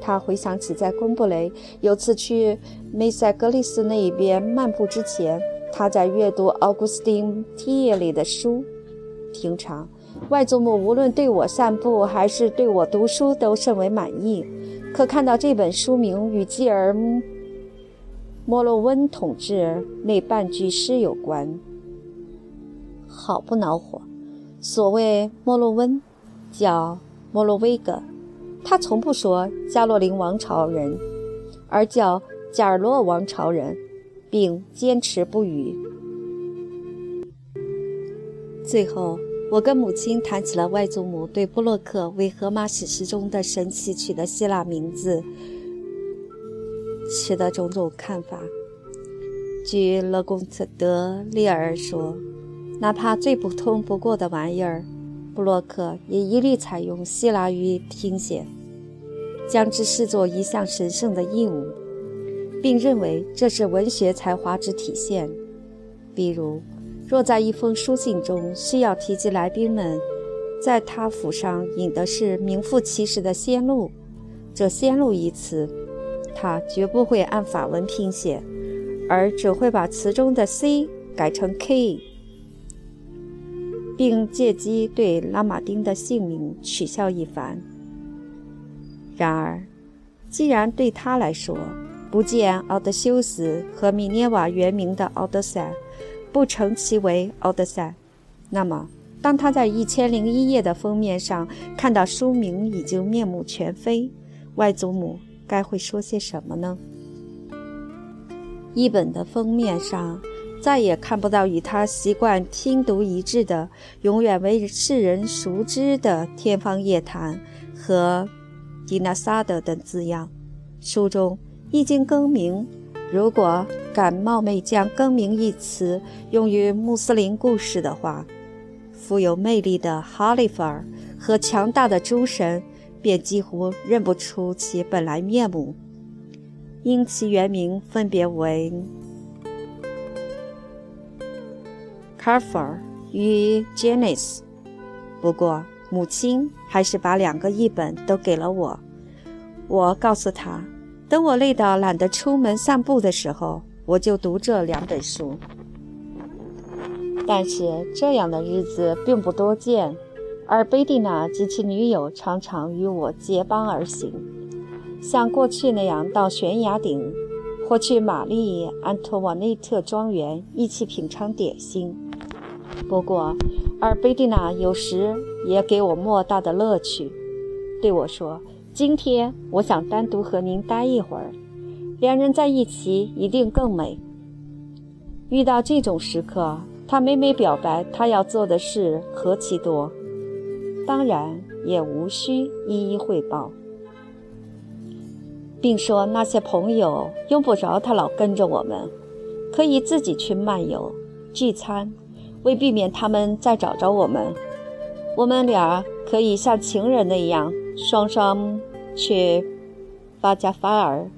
他回想起在贡布雷有次去梅塞格里斯那一边漫步之前，他在阅读奥古斯丁·提耶里的书。平常，外祖母无论对我散步还是对我读书都甚为满意。可看到这本书名与继儿莫洛温统治那半句诗有关，好不恼火。所谓莫洛温，叫莫洛威格，他从不说加洛林王朝人，而叫加尔洛王朝人，并坚持不语。最后，我跟母亲谈起了外祖母对布洛克为荷马史诗中的神奇取的希腊名字持的种种看法。据勒贡特德利尔说。哪怕最普通不过的玩意儿，布洛克也一律采用希腊语听写，将之视作一项神圣的义务，并认为这是文学才华之体现。比如，若在一封书信中需要提及来宾们在他府上饮的是名副其实的仙露，这“仙露”一词，他绝不会按法文拼写，而只会把词中的 “c” 改成 “k”。并借机对拉马丁的姓名取笑一番。然而，既然对他来说，不见奥德修斯和米涅瓦原名的奥德赛不称其为奥德赛，那么，当他在《一千零一夜》的封面上看到书名已经面目全非，外祖母该会说些什么呢？一本的封面上。再也看不到与他习惯听读一致的、永远为世人熟知的“天方夜谭”和“迪纳萨德”等字样。书中一经更名，如果敢冒昧将“更名”一词用于穆斯林故事的话，富有魅力的哈利法和强大的诸神便几乎认不出其本来面目，因其原名分别为。c a r f u r 与 Janice，不过母亲还是把两个译本都给了我。我告诉她，等我累到懒得出门散步的时候，我就读这两本书。但是这样的日子并不多见，而贝蒂娜及其女友常常与我结伴而行，像过去那样到悬崖顶，或去玛丽安托瓦内特庄园一起品尝点心。不过，而贝蒂娜有时也给我莫大的乐趣，对我说：“今天我想单独和您待一会儿，两人在一起一定更美。”遇到这种时刻，他每每表白他要做的事何其多，当然也无需一一汇报，并说那些朋友用不着他老跟着我们，可以自己去漫游、聚餐，为避免他们再找着我们，我们俩可以像情人那样双双去巴加法尔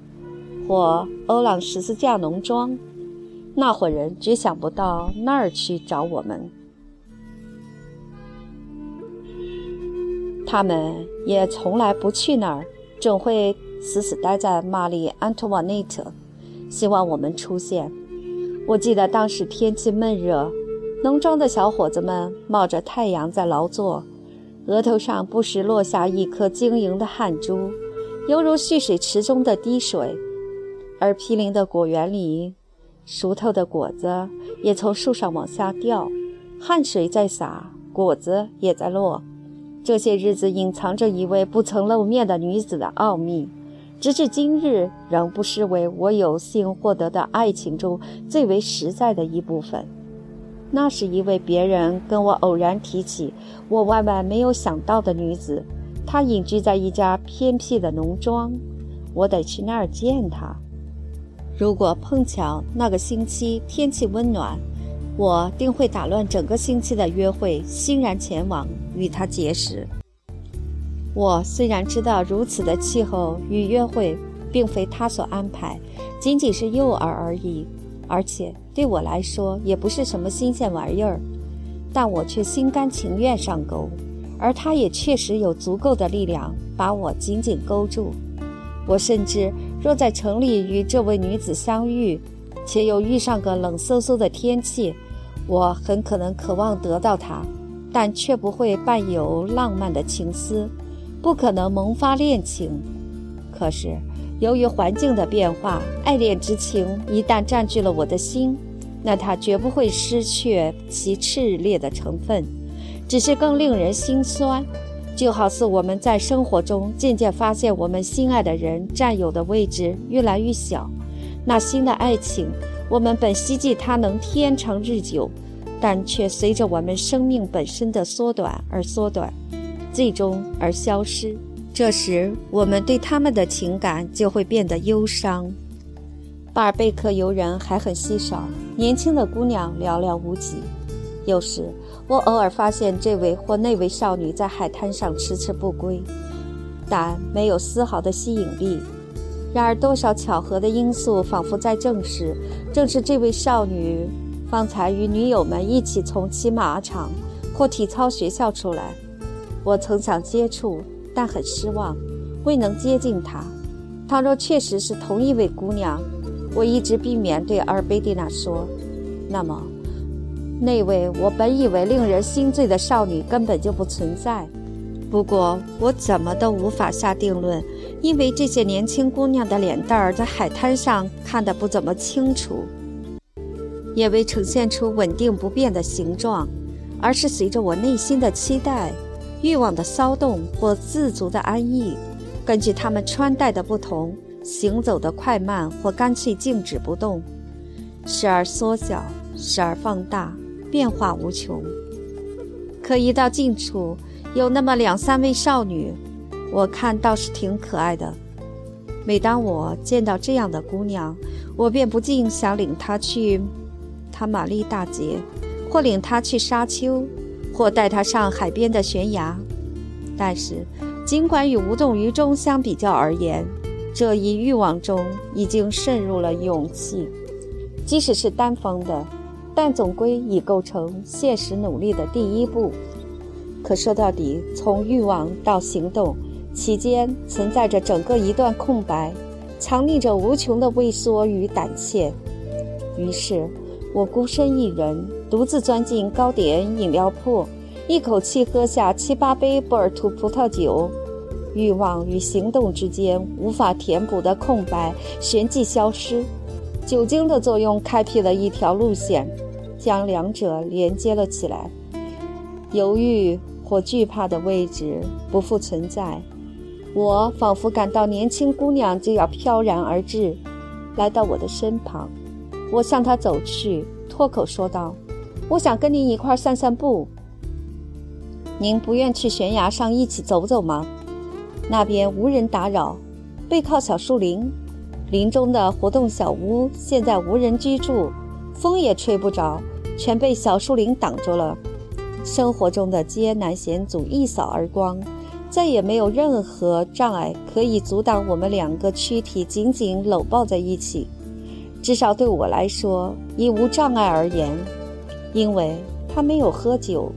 或欧朗十字架农庄。那伙人只想不到那儿去找我们，他们也从来不去那儿，总会死死待在玛丽安托瓦内特，希望我们出现。我记得当时天气闷热，农庄的小伙子们冒着太阳在劳作，额头上不时落下一颗晶莹的汗珠，犹如蓄水池中的滴水，而毗邻的果园里。熟透的果子也从树上往下掉，汗水在洒，果子也在落。这些日子隐藏着一位不曾露面的女子的奥秘，直至今日仍不失为我有幸获得的爱情中最为实在的一部分。那是一位别人跟我偶然提起，我万万没有想到的女子。她隐居在一家偏僻的农庄，我得去那儿见她。如果碰巧那个星期天气温暖，我定会打乱整个星期的约会，欣然前往与他结识。我虽然知道如此的气候与约会并非他所安排，仅仅是诱饵而已，而且对我来说也不是什么新鲜玩意儿，但我却心甘情愿上钩，而他也确实有足够的力量把我紧紧勾住。我甚至。若在城里与这位女子相遇，且又遇上个冷飕飕的天气，我很可能渴望得到她，但却不会伴有浪漫的情思，不可能萌发恋情。可是，由于环境的变化，爱恋之情一旦占据了我的心，那它绝不会失去其炽烈的成分，只是更令人心酸。就好似我们在生活中渐渐发现，我们心爱的人占有的位置越来越小。那新的爱情，我们本希冀它能天长日久，但却随着我们生命本身的缩短而缩短，最终而消失。这时，我们对他们的情感就会变得忧伤。巴尔贝克游人还很稀少，年轻的姑娘寥寥无几。有时。我偶尔发现这位或那位少女在海滩上迟迟不归，但没有丝毫的吸引力。然而，多少巧合的因素仿佛在证实，正是这位少女方才与女友们一起从骑马场或体操学校出来。我曾想接触，但很失望，未能接近她。倘若确实是同一位姑娘，我一直避免对阿尔贝蒂娜说，那么。那位我本以为令人心醉的少女根本就不存在。不过我怎么都无法下定论，因为这些年轻姑娘的脸蛋儿在海滩上看得不怎么清楚，也未呈现出稳定不变的形状，而是随着我内心的期待、欲望的骚动或自足的安逸，根据她们穿戴的不同、行走的快慢或干脆静止不动，时而缩小，时而放大。变化无穷，可一到近处，有那么两三位少女，我看倒是挺可爱的。每当我见到这样的姑娘，我便不禁想领她去塔玛丽大街，或领她去沙丘，或带她上海边的悬崖。但是，尽管与无动于衷相比较而言，这一欲望中已经渗入了勇气，即使是单方的。但总归已构成现实努力的第一步。可说到底，从欲望到行动，其间存在着整个一段空白，藏匿着无穷的畏缩与胆怯。于是，我孤身一人，独自钻进糕点饮料铺，一口气喝下七八杯波尔图葡萄酒。欲望与行动之间无法填补的空白旋即消失。酒精的作用开辟了一条路线。将两者连接了起来，犹豫或惧怕的位置不复存在。我仿佛感到年轻姑娘就要飘然而至，来到我的身旁。我向她走去，脱口说道：“我想跟您一块散散步。您不愿去悬崖上一起走走吗？那边无人打扰，背靠小树林，林中的活动小屋现在无人居住，风也吹不着，全被小树林挡住了。生活中的艰难险阻一扫而光。”再也没有任何障碍可以阻挡我们两个躯体紧紧搂抱在一起，至少对我来说，已无障碍而言，因为他没有喝酒，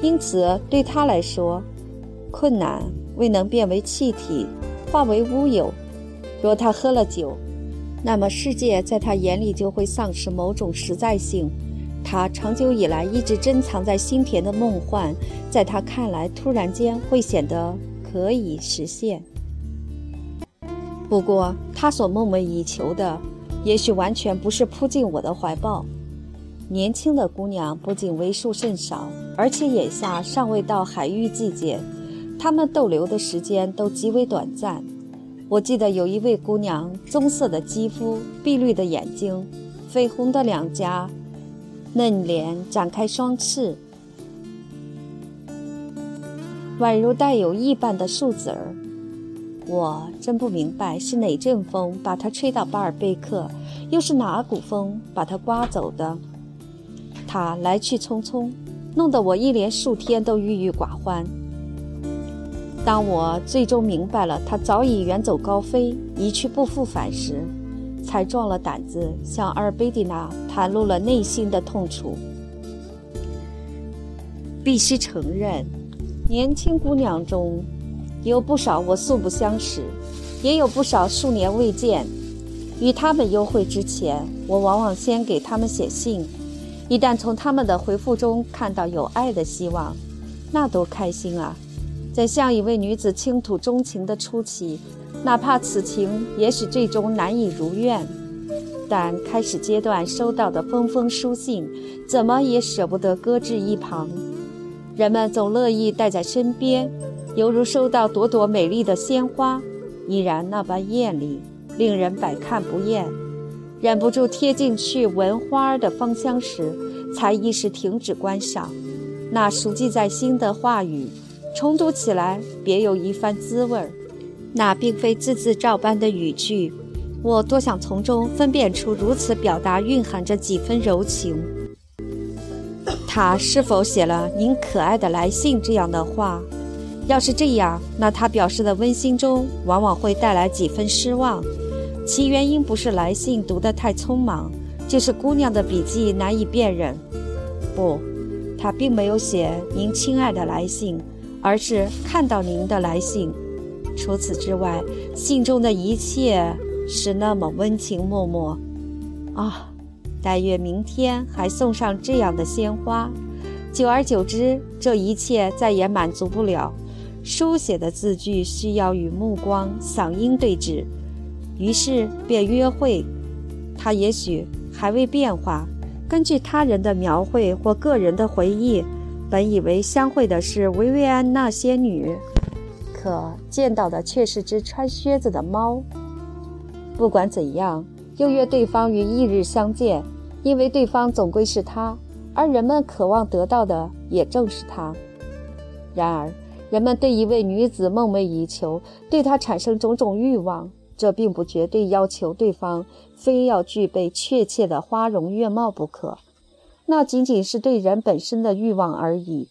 因此对他来说，困难未能变为气体，化为乌有。若他喝了酒，那么世界在他眼里就会丧失某种实在性。他长久以来一直珍藏在心田的梦幻，在他看来突然间会显得可以实现。不过，他所梦寐以求的，也许完全不是扑进我的怀抱。年轻的姑娘不仅为数甚少，而且眼下尚未到海域季节，她们逗留的时间都极为短暂。我记得有一位姑娘，棕色的肌肤，碧绿的眼睛，绯红的两颊。嫩脸展开双翅，宛如带有翼般的树籽儿。我真不明白是哪阵风把它吹到巴尔贝克，又是哪股风把它刮走的。它来去匆匆，弄得我一连数天都郁郁寡欢。当我最终明白了他早已远走高飞，一去不复返时，才壮了胆子向阿尔贝蒂娜袒露了内心的痛楚。必须承认，年轻姑娘中有不少我素不相识，也有不少数年未见。与他们幽会之前，我往往先给他们写信。一旦从他们的回复中看到有爱的希望，那多开心啊！在向一位女子倾吐衷情的初期。哪怕此情也许最终难以如愿，但开始阶段收到的封封书信，怎么也舍不得搁置一旁。人们总乐意带在身边，犹如收到朵朵美丽的鲜花，依然那般艳丽，令人百看不厌。忍不住贴进去闻花儿的芳香时，才一时停止观赏。那熟记在心的话语，重读起来别有一番滋味儿。那并非字字照搬的语句，我多想从中分辨出如此表达蕴含着几分柔情。他是否写了“您可爱的来信”这样的话？要是这样，那他表示的温馨中往往会带来几分失望。其原因不是来信读得太匆忙，就是姑娘的笔迹难以辨认。不，他并没有写“您亲爱的来信”，而是看到您的来信。除此之外，信中的一切是那么温情脉脉。啊，但愿明天还送上这样的鲜花。久而久之，这一切再也满足不了。书写的字句需要与目光、嗓音对峙，于是便约会。他也许还未变化。根据他人的描绘或个人的回忆，本以为相会的是维维安那仙女。可见到的却是只穿靴子的猫。不管怎样，又约对方于翌日相见，因为对方总归是他，而人们渴望得到的也正是他。然而，人们对一位女子梦寐以求，对她产生种种欲望，这并不绝对要求对方非要具备确切的花容月貌不可，那仅仅是对人本身的欲望而已。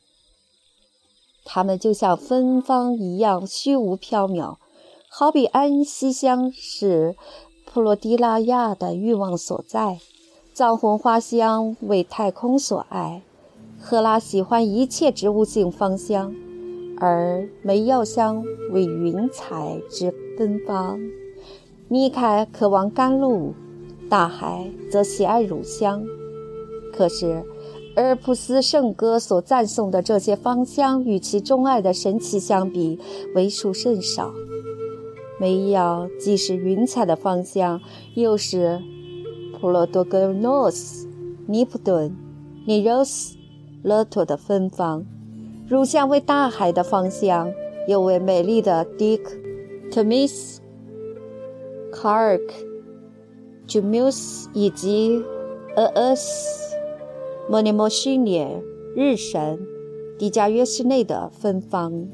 他们就像芬芳一样虚无缥缈，好比安息香是普罗迪拉亚的欲望所在，藏红花香为太空所爱，赫拉喜欢一切植物性芳香，而梅药香为云彩之芬芳，米凯渴望甘露，大海则喜爱乳香。可是。阿尔普斯圣歌所赞颂的这些芳香，与其钟爱的神奇相比，为数甚少。梅药既是云彩的芳香，又是普罗多格诺斯、尼普顿、尼罗斯、勒托的芬芳；乳香为大海的芳香，又为美丽的迪克、特米斯、卡尔克、朱缪斯以及厄厄斯。莫尼莫西涅日神，迪加约斯内的芬芳。